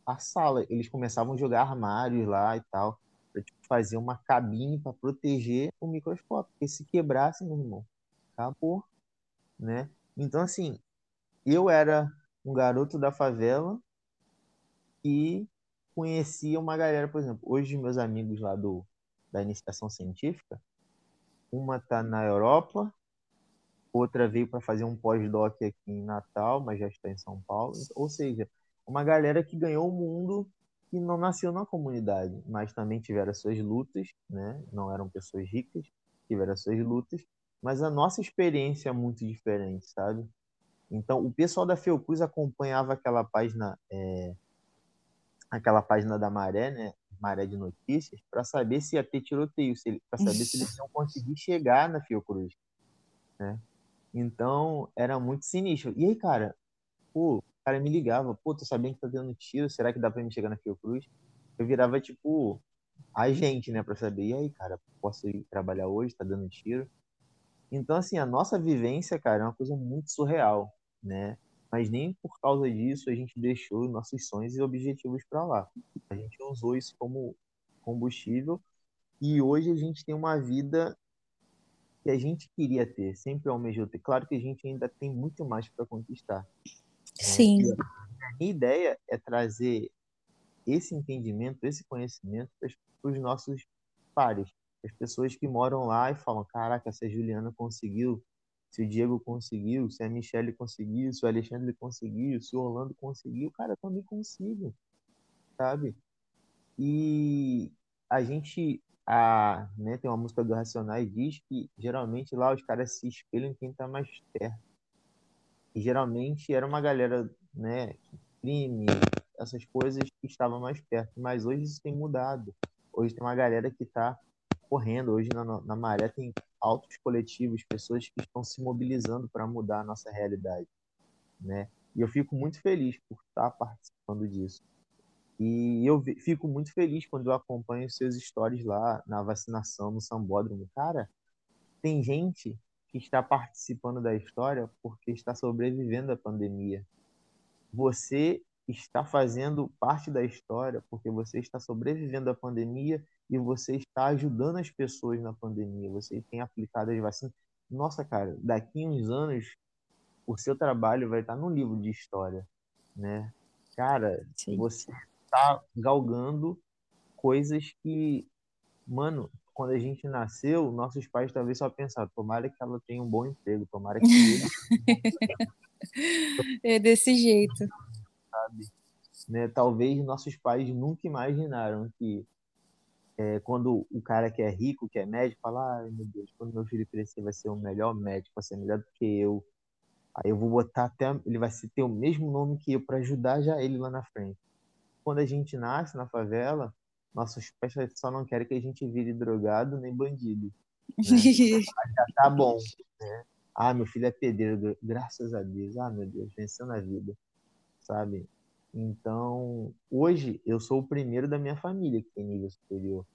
a sala. Eles começavam a jogar armários lá e tal, para tipo, fazer uma cabine para proteger o microscópio. Porque se quebrasse, meu irmão, acabou. Né? Então, assim, eu era um garoto da favela e conhecia uma galera, por exemplo, hoje meus amigos lá do, da iniciação científica, uma está na Europa, outra veio para fazer um pós-doc aqui em Natal, mas já está em São Paulo. Ou seja, uma galera que ganhou o mundo e não nasceu na comunidade, mas também tiveram as suas lutas, né? Não eram pessoas ricas, tiveram as suas lutas, mas a nossa experiência é muito diferente, sabe? Então, o pessoal da Fiocruz acompanhava aquela página, é, aquela página da Maré, né? Maré de Notícias para saber se ia ter tiroteio, para saber se eles iam conseguir chegar na Fiocruz. Né? Então, era muito sinistro. E aí, cara, pô, o cara me ligava, pô, tô sabendo que tá dando tiro, será que dá para me chegar na Fiocruz? Eu virava, tipo, a gente, né, para saber, e aí, cara, posso ir trabalhar hoje, tá dando tiro? Então, assim, a nossa vivência, cara, é uma coisa muito surreal, né? Mas nem por causa disso a gente deixou nossos sonhos e objetivos para lá. A gente usou isso como combustível e hoje a gente tem uma vida que a gente queria ter, sempre almejou ter. Claro que a gente ainda tem muito mais para conquistar. Sim. É, a minha ideia é trazer esse entendimento, esse conhecimento para os nossos pares, as pessoas que moram lá e falam: caraca, essa Juliana conseguiu se o Diego conseguiu, se a Michelle conseguiu, se o Alexandre conseguiu, se o Orlando conseguiu, cara, também consigo, sabe? E a gente, a, né, tem uma música do Racionais diz que geralmente lá os caras se espelham em quem tá mais perto. E geralmente era uma galera, né, crime, essas coisas que estavam mais perto. Mas hoje isso tem mudado. Hoje tem uma galera que tá correndo. Hoje na, na Maré tem altos coletivos, pessoas que estão se mobilizando para mudar a nossa realidade, né? E eu fico muito feliz por estar participando disso. E eu fico muito feliz quando eu acompanho seus stories lá na vacinação no Sambódromo. Cara, tem gente que está participando da história porque está sobrevivendo à pandemia. Você está fazendo parte da história porque você está sobrevivendo à pandemia e você está ajudando as pessoas na pandemia. Você tem aplicado as vacinas. Nossa, cara, daqui a uns anos o seu trabalho vai estar no livro de história, né? Cara, Sim. você está galgando coisas que, mano, quando a gente nasceu, nossos pais talvez só pensaram, tomara que ela tenha um bom emprego, tomara que ele... é desse jeito. Né? Talvez nossos pais nunca imaginaram que é, quando o cara que é rico, que é médico, fala, ai meu Deus, quando meu filho crescer vai ser o melhor médico, vai ser melhor do que eu. Aí eu vou botar até, ele vai ter o mesmo nome que eu para ajudar já ele lá na frente. Quando a gente nasce na favela, nossos pais só não querem que a gente vire drogado nem bandido. Né? já tá bom. Né? Ah, meu filho é pedreiro, graças a Deus. Ah, meu Deus, venceu na vida. Sabe? Então, hoje eu sou o primeiro da minha família que tem nível superior.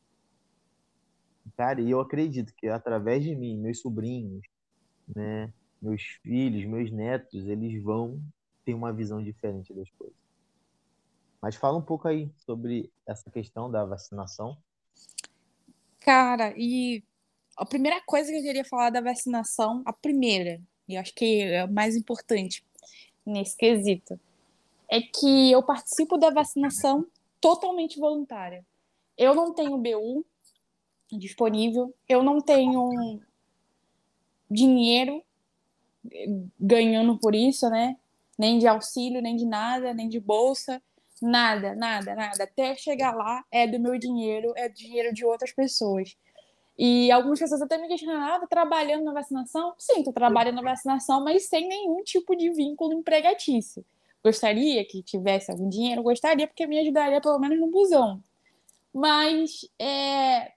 Cara, e eu acredito que através de mim, meus sobrinhos, né, meus filhos, meus netos, eles vão ter uma visão diferente das coisas. Mas fala um pouco aí sobre essa questão da vacinação. Cara, e a primeira coisa que eu queria falar da vacinação, a primeira, e acho que é a mais importante nesse quesito, é que eu participo da vacinação totalmente voluntária. Eu não tenho BU disponível, eu não tenho dinheiro ganhando por isso, né? Nem de auxílio, nem de nada, nem de bolsa. Nada, nada, nada. Até chegar lá é do meu dinheiro, é do dinheiro de outras pessoas. E algumas pessoas até me questionam: ah, tá trabalhando na vacinação? Sim, tô trabalhando na vacinação, mas sem nenhum tipo de vínculo empregatício. Gostaria que tivesse algum dinheiro? Gostaria, porque me ajudaria pelo menos no busão. Mas é,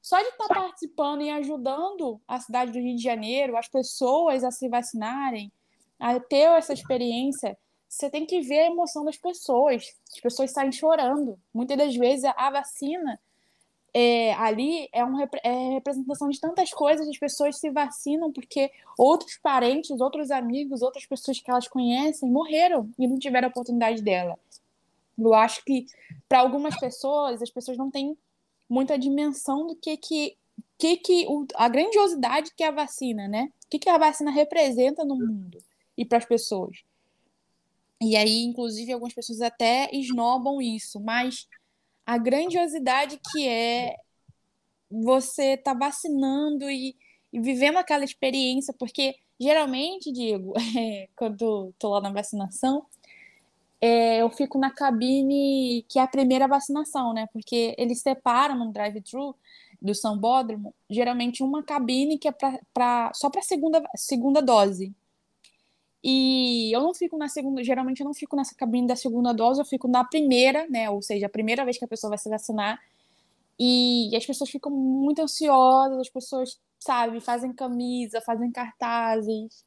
só de estar tá participando e ajudando a cidade do Rio de Janeiro, as pessoas a se vacinarem, a ter essa experiência, você tem que ver a emoção das pessoas. As pessoas saem chorando. Muitas das vezes a vacina é, ali é uma é representação de tantas coisas. As pessoas se vacinam porque outros parentes, outros amigos, outras pessoas que elas conhecem morreram e não tiveram a oportunidade dela. Eu acho que para algumas pessoas, as pessoas não têm muita dimensão do que que, que, que o, a grandiosidade que é a vacina, né? O que, que a vacina representa no mundo e para as pessoas. E aí, inclusive, algumas pessoas até esnobam isso, mas a grandiosidade que é você tá vacinando e, e, vivendo aquela experiência, porque geralmente, Diego, é, quando estou lá na vacinação, é, eu fico na cabine que é a primeira vacinação, né? Porque eles separam no drive-thru do Sambódromo, geralmente uma cabine que é pra, pra só para segunda segunda dose. E eu não fico na segunda, geralmente eu não fico nessa cabine da segunda dose, eu fico na primeira, né? Ou seja, a primeira vez que a pessoa vai se vacinar. E as pessoas ficam muito ansiosas, as pessoas, sabe, fazem camisa, fazem cartazes,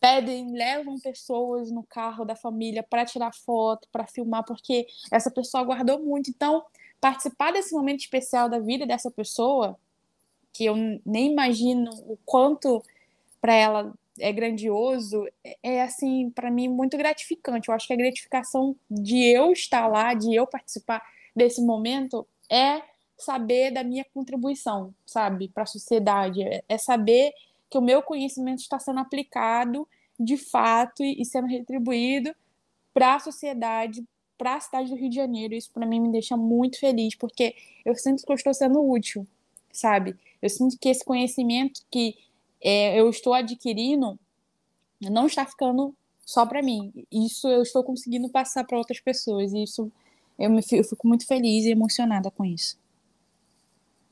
pedem, levam pessoas no carro da família para tirar foto, para filmar, porque essa pessoa aguardou muito. Então, participar desse momento especial da vida dessa pessoa, que eu nem imagino o quanto para ela é grandioso, é, é assim, para mim, muito gratificante. Eu acho que a gratificação de eu estar lá, de eu participar desse momento, é saber da minha contribuição, sabe, para a sociedade. É, é saber que o meu conhecimento está sendo aplicado de fato e sendo retribuído para a sociedade, para a cidade do Rio de Janeiro. Isso para mim me deixa muito feliz, porque eu sinto que eu estou sendo útil, sabe? Eu sinto que esse conhecimento que é, eu estou adquirindo não está ficando só para mim. Isso eu estou conseguindo passar para outras pessoas. E isso eu, me, eu fico muito feliz e emocionada com isso.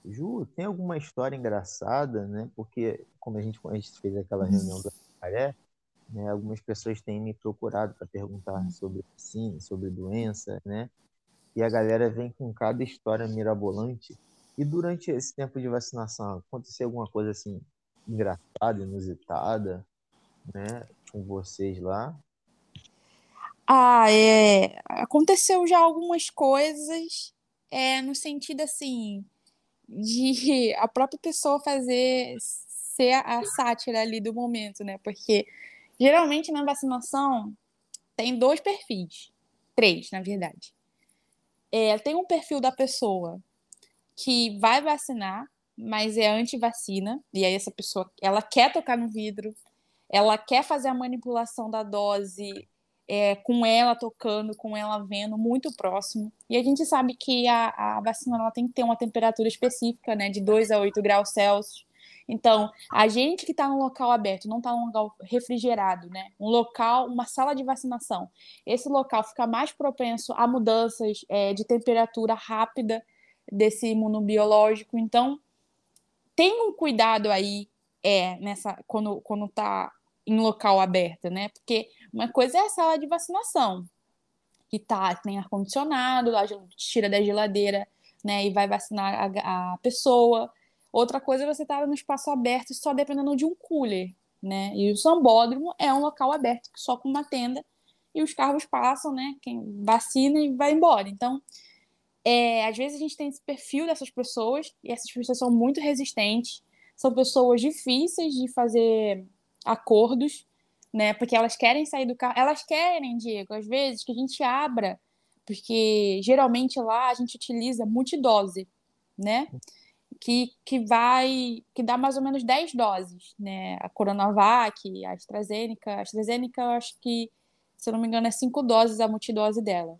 Ju, tem alguma história engraçada, né? Porque, como a gente, a gente fez aquela reunião da Maré, né, algumas pessoas têm me procurado para perguntar sobre sim, sobre doença, né? E a galera vem com cada história mirabolante. E durante esse tempo de vacinação, aconteceu alguma coisa assim engraçada, inusitada, né, com vocês lá? Ah, é. Aconteceu já algumas coisas é, no sentido assim de a própria pessoa fazer ser a sátira ali do momento, né? Porque geralmente na vacinação tem dois perfis, três, na verdade. É, tem um perfil da pessoa que vai vacinar, mas é anti-vacina, e aí essa pessoa ela quer tocar no vidro, ela quer fazer a manipulação da dose é, com ela tocando, com ela vendo, muito próximo. E a gente sabe que a, a vacina ela tem que ter uma temperatura específica, né, de 2 a 8 graus Celsius. Então, a gente que está num local aberto, não está num local refrigerado, né? Um local, uma sala de vacinação. Esse local fica mais propenso a mudanças é, de temperatura rápida desse imunobiológico. Então, tem um cuidado aí é nessa quando quando está em local aberto, né? Porque uma coisa é a sala de vacinação, que tá, tem ar-condicionado, lá tira da geladeira, né? E vai vacinar a, a pessoa. Outra coisa é você estar tá no espaço aberto só dependendo de um cooler, né? E o sambódromo é um local aberto só com uma tenda e os carros passam, né? Quem vacina e vai embora. Então, é, às vezes a gente tem esse perfil dessas pessoas e essas pessoas são muito resistentes, são pessoas difíceis de fazer acordos, né? Porque elas querem sair do carro, elas querem, Diego, às vezes que a gente abra, porque geralmente lá a gente utiliza multidose, né? Que, que vai, que dá mais ou menos 10 doses, né? A Coronavac, a AstraZeneca, a AstraZeneca eu acho que, se eu não me engano, é 5 doses a multidose dela.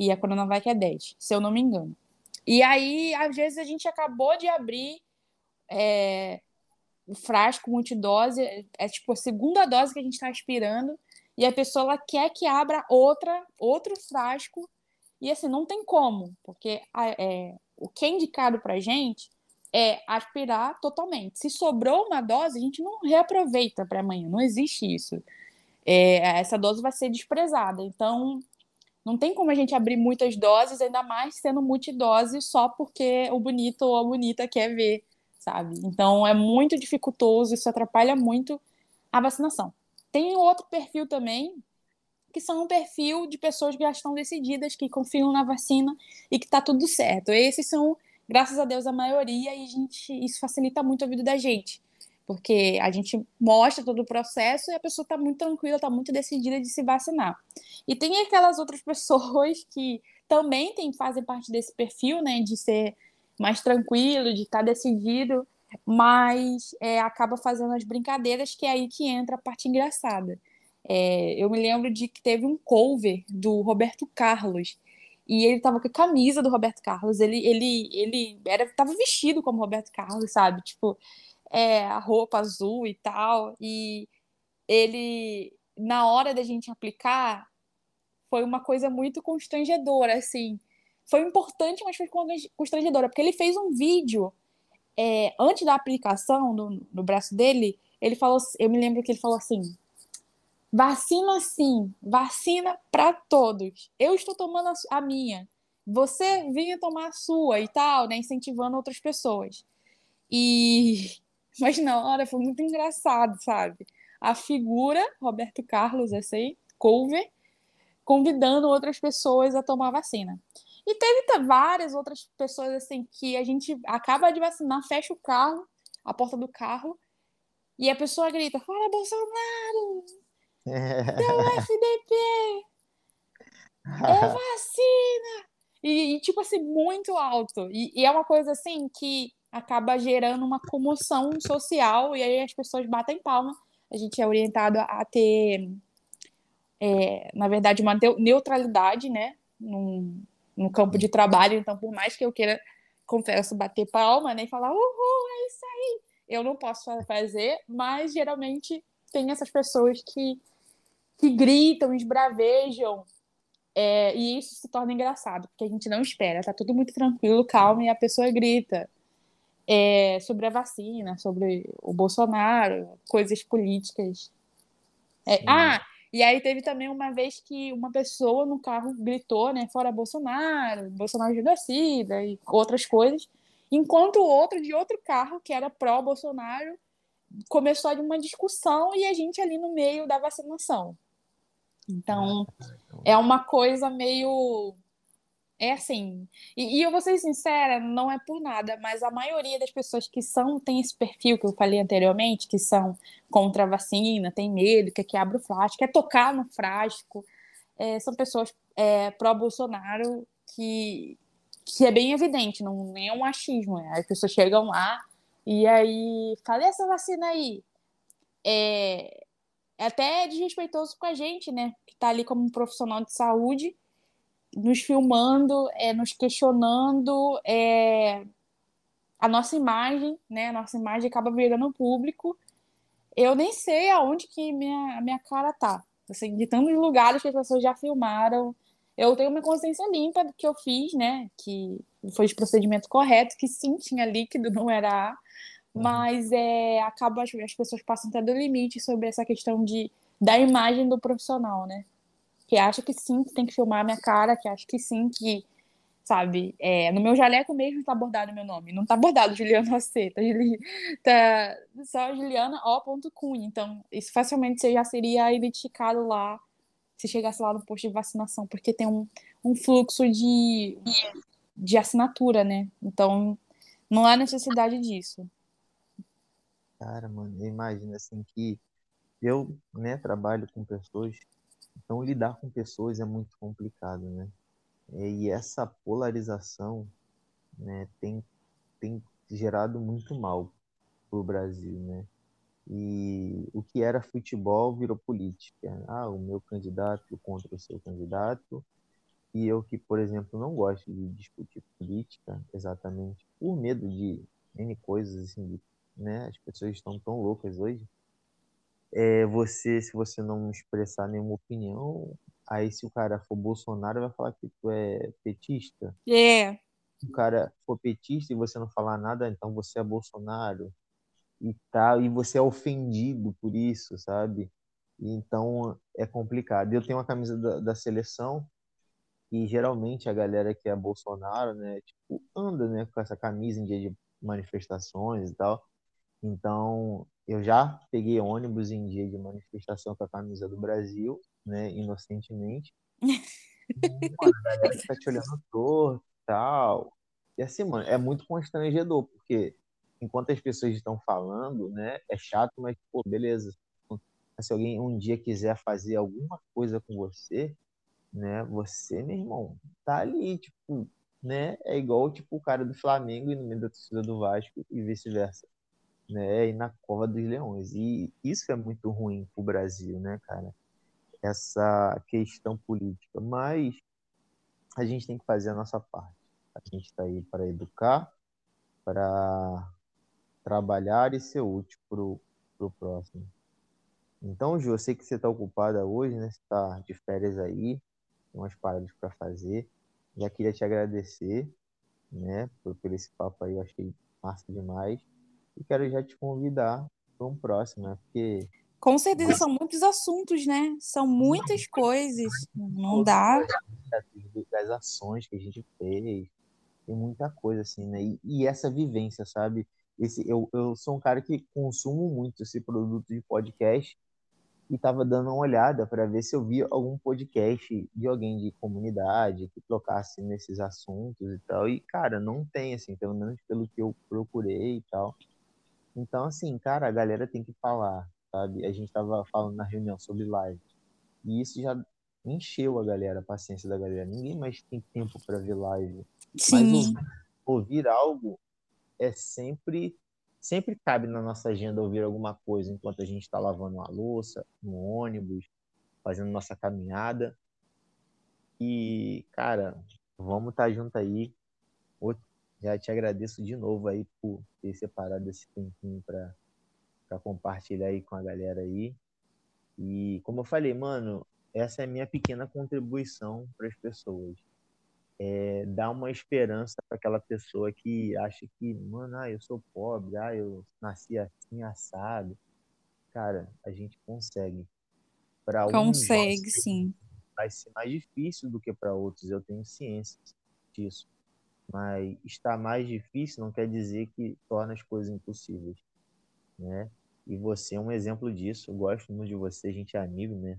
E a Coronavac é 10, se eu não me engano. E aí, às vezes, a gente acabou de abrir é, o frasco multidose, é, é tipo a segunda dose que a gente está aspirando, e a pessoa quer que abra outra, outro frasco, e assim, não tem como, porque a, é, o que é indicado para gente é aspirar totalmente. Se sobrou uma dose, a gente não reaproveita para amanhã, não existe isso. É, essa dose vai ser desprezada. Então, não tem como a gente abrir muitas doses, ainda mais sendo multidose, só porque o bonito ou a bonita quer ver sabe? Então é muito dificultoso, isso atrapalha muito a vacinação. Tem outro perfil também, que são um perfil de pessoas que já estão decididas, que confiam na vacina e que está tudo certo. Esses são, graças a Deus, a maioria e gente, isso facilita muito a vida da gente, porque a gente mostra todo o processo e a pessoa está muito tranquila, está muito decidida de se vacinar. E tem aquelas outras pessoas que também tem, fazem parte desse perfil, né, de ser mais tranquilo, de estar tá decidido, mas é, acaba fazendo as brincadeiras, que é aí que entra a parte engraçada. É, eu me lembro de que teve um cover do Roberto Carlos, e ele tava com a camisa do Roberto Carlos, ele, ele, ele era, tava vestido como Roberto Carlos, sabe? Tipo, é, a roupa azul e tal, e ele, na hora da gente aplicar, foi uma coisa muito constrangedora, assim, foi importante, mas foi constrangedora, porque ele fez um vídeo é, antes da aplicação no, no braço dele. Ele falou, eu me lembro que ele falou assim: vacina sim, vacina para todos. Eu estou tomando a, a minha. Você vinha tomar a sua e tal, né? Incentivando outras pessoas. E mas na hora foi muito engraçado, sabe? A figura, Roberto Carlos, essa aí, cover, convidando outras pessoas a tomar vacina. E teve várias outras pessoas assim que a gente acaba de vacinar, fecha o carro, a porta do carro, e a pessoa grita: Fala Bolsonaro! Deu FDP! É vacina! E, e, tipo assim, muito alto. E, e, é uma coisa assim que acaba gerando uma comoção social, e aí as pessoas batem palma. A gente é orientado a ter, é, na verdade, uma neutralidade, né? No campo de trabalho, então por mais que eu queira, confesso, bater palma, né, e falar, uhul, é isso aí, eu não posso fazer, mas geralmente tem essas pessoas que, que gritam, esbravejam, é, e isso se torna engraçado, porque a gente não espera, tá tudo muito tranquilo, calmo, e a pessoa grita é, sobre a vacina, sobre o Bolsonaro, coisas políticas. É, ah, e aí teve também uma vez que uma pessoa no carro gritou, né, fora Bolsonaro, Bolsonaro genocida e outras coisas, enquanto o outro de outro carro, que era pró-Bolsonaro, começou uma discussão e a gente ali no meio da vacinação. Então, é uma coisa meio. É assim. E, e, eu vou ser sincera, não é por nada, mas a maioria das pessoas que são, tem esse perfil que eu falei anteriormente, que são contra a vacina, tem medo, quer que abra o frasco, quer tocar no frasco, é, são pessoas é, pró-Bolsonaro que, que é bem evidente, não é um achismo. Né? As pessoas chegam lá e aí falam, essa vacina aí? É, é até desrespeitoso com a gente, né? Que tá ali como um profissional de saúde, nos filmando, é, nos questionando é, a nossa imagem, né? A nossa imagem acaba virando público. Eu nem sei aonde que minha, a minha cara tá. Assim, de tantos lugares que as pessoas já filmaram. Eu tenho uma consciência limpa do que eu fiz, né? Que foi os procedimentos corretos, que sim, tinha líquido, não era Uhum. mas é, acaba as, as pessoas passam até do limite sobre essa questão de, da imagem do profissional, né? Que acha que sim, que tem que filmar a minha cara, que acha que sim, que, sabe, é, no meu jaleco mesmo tá bordado meu nome, não tá bordado Juliana C, tá, tá só Juliana O. Então isso facilmente você já seria identificado lá se chegasse lá no posto de vacinação, porque tem um, um fluxo de, de assinatura, né? Então não há necessidade disso. Cara, mano, imagina assim que eu, né, trabalho com pessoas, então lidar com pessoas é muito complicado, né? E essa polarização, né, tem, tem gerado muito mal pro Brasil, né? E o que era futebol virou política. Ah, o meu candidato contra o seu candidato. E eu que, por exemplo, não gosto de discutir política exatamente por medo de N coisas assim, de né? As pessoas estão tão loucas hoje. É, você, se você não expressar nenhuma opinião, aí se o cara for Bolsonaro, vai falar que tu é petista. É. Se o cara for petista e você não falar nada, então você é Bolsonaro. E tal, e você é ofendido por isso, sabe? Então é complicado. Eu tenho uma camisa da, da seleção e geralmente a galera que é Bolsonaro, né, tipo, anda, né, com essa camisa em dia de manifestações e tal. Então, eu já peguei ônibus em dia de manifestação com a camisa do Brasil, né, inocentemente. Mano, a galera tá te olhando torto e tal. E assim, mano, é muito constrangedor, porque enquanto as pessoas estão falando, né, é chato, mas, pô, beleza. Se alguém um dia quiser fazer alguma coisa com você, né, você, meu irmão, tá ali, tipo, né, é igual, tipo, o cara do Flamengo e no meio da torcida do Vasco e vice-versa né, e na cova dos leões. E isso é muito ruim para o Brasil, né, cara? Essa questão política. Mas a gente tem que fazer a nossa parte. A gente está aí para educar, para trabalhar e ser útil para o próximo. Então, Ju, eu sei que você está ocupada hoje, né? Você está de férias aí, tem umas paradas para fazer. Já queria te agradecer, né, por, por esse papo aí, eu achei massa demais e quero já te convidar para um próximo, né? Porque. Com certeza, são muitos assuntos, né? São muitas coisas. Não dá. Das ações que a gente fez. Tem muita coisa, assim, né? E, e essa vivência, sabe? Esse, eu, eu sou um cara que consumo muito esse produto de podcast e estava dando uma olhada para ver se eu via algum podcast de alguém de comunidade que tocasse nesses assuntos e tal. E, cara, não tem, assim, pelo menos pelo que eu procurei e tal. Então, assim, cara, a galera tem que falar, sabe? A gente tava falando na reunião sobre live. E isso já encheu a galera, a paciência da galera. Ninguém mais tem tempo para ver live. Sim. Mas ouvir, ouvir algo é sempre sempre cabe na nossa agenda ouvir alguma coisa enquanto a gente está lavando uma louça, no ônibus, fazendo nossa caminhada. E, cara, vamos estar tá junto aí. Já te agradeço de novo aí por ter separado esse tempinho para compartilhar aí com a galera aí. E como eu falei, mano, essa é a minha pequena contribuição para as pessoas. É dar uma esperança para aquela pessoa que acha que, mano, ah, eu sou pobre, ah, eu nasci assim, assado. Cara, a gente consegue. Para consegue, sim. Vai ser mais difícil do que para outros, eu tenho ciência disso. Mas estar mais difícil não quer dizer que torna as coisas impossíveis, né? E você é um exemplo disso. Eu gosto muito de você, a gente é amigo, né?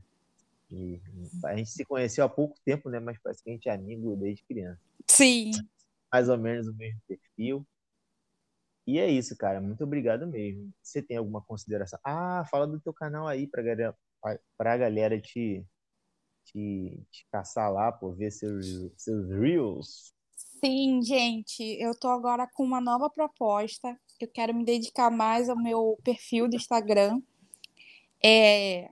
E a gente se conheceu há pouco tempo, né? Mas parece que a gente é amigo desde criança. Sim. Mais ou menos o mesmo perfil. E é isso, cara. Muito obrigado mesmo. Você tem alguma consideração? Ah, fala do teu canal aí pra galera, pra galera te, te, te caçar lá, por ver seus, seus reels. Sim, gente, eu tô agora com uma nova proposta. Eu quero me dedicar mais ao meu perfil do Instagram. É,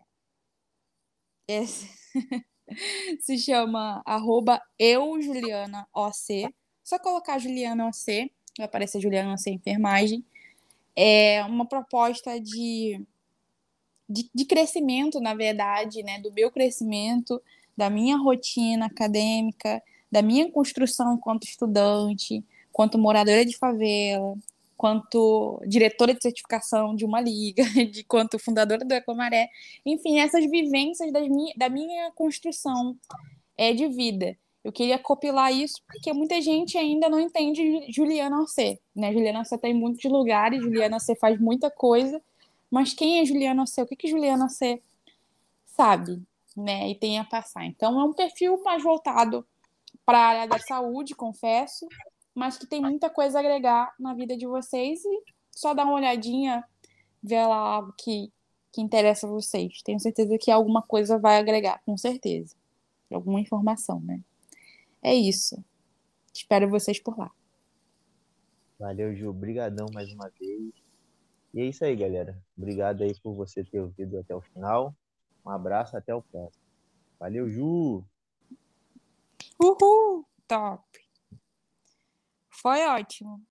é... se chama arroba eu, Juliana OC. Só colocar Juliana OC, vai aparecer Juliana OC Enfermagem. É uma proposta de, de, de crescimento, na verdade, né? Do meu crescimento, da minha rotina acadêmica, da minha construção enquanto estudante, quanto moradora de favela, quanto diretora de certificação de uma liga, de quanto fundadora do Ecomaré, enfim, essas vivências das minha, da minha construção é, de vida. Eu queria copilar isso porque muita gente ainda não entende Juliana Orcê, né? Juliana Orcê está em muitos lugares, Juliana Orcê faz muita coisa, mas quem é Juliana Orcê? O que que Juliana Orcê sabe, né? E tem a passar. Então é um perfil mais voltado para a área da saúde, confesso, mas que tem muita coisa a agregar na vida de vocês e só dar uma olhadinha, ver lá algo que, que interessa a vocês. Tenho certeza que alguma coisa vai agregar, com certeza. Alguma informação, né? É isso. Espero vocês por lá. Valeu, Ju. Obrigadão mais uma vez. E é isso aí, galera. Obrigado aí por você ter ouvido até o final. Um abraço, até o próximo. Valeu, Ju! Uhul! Top! Foi ótimo.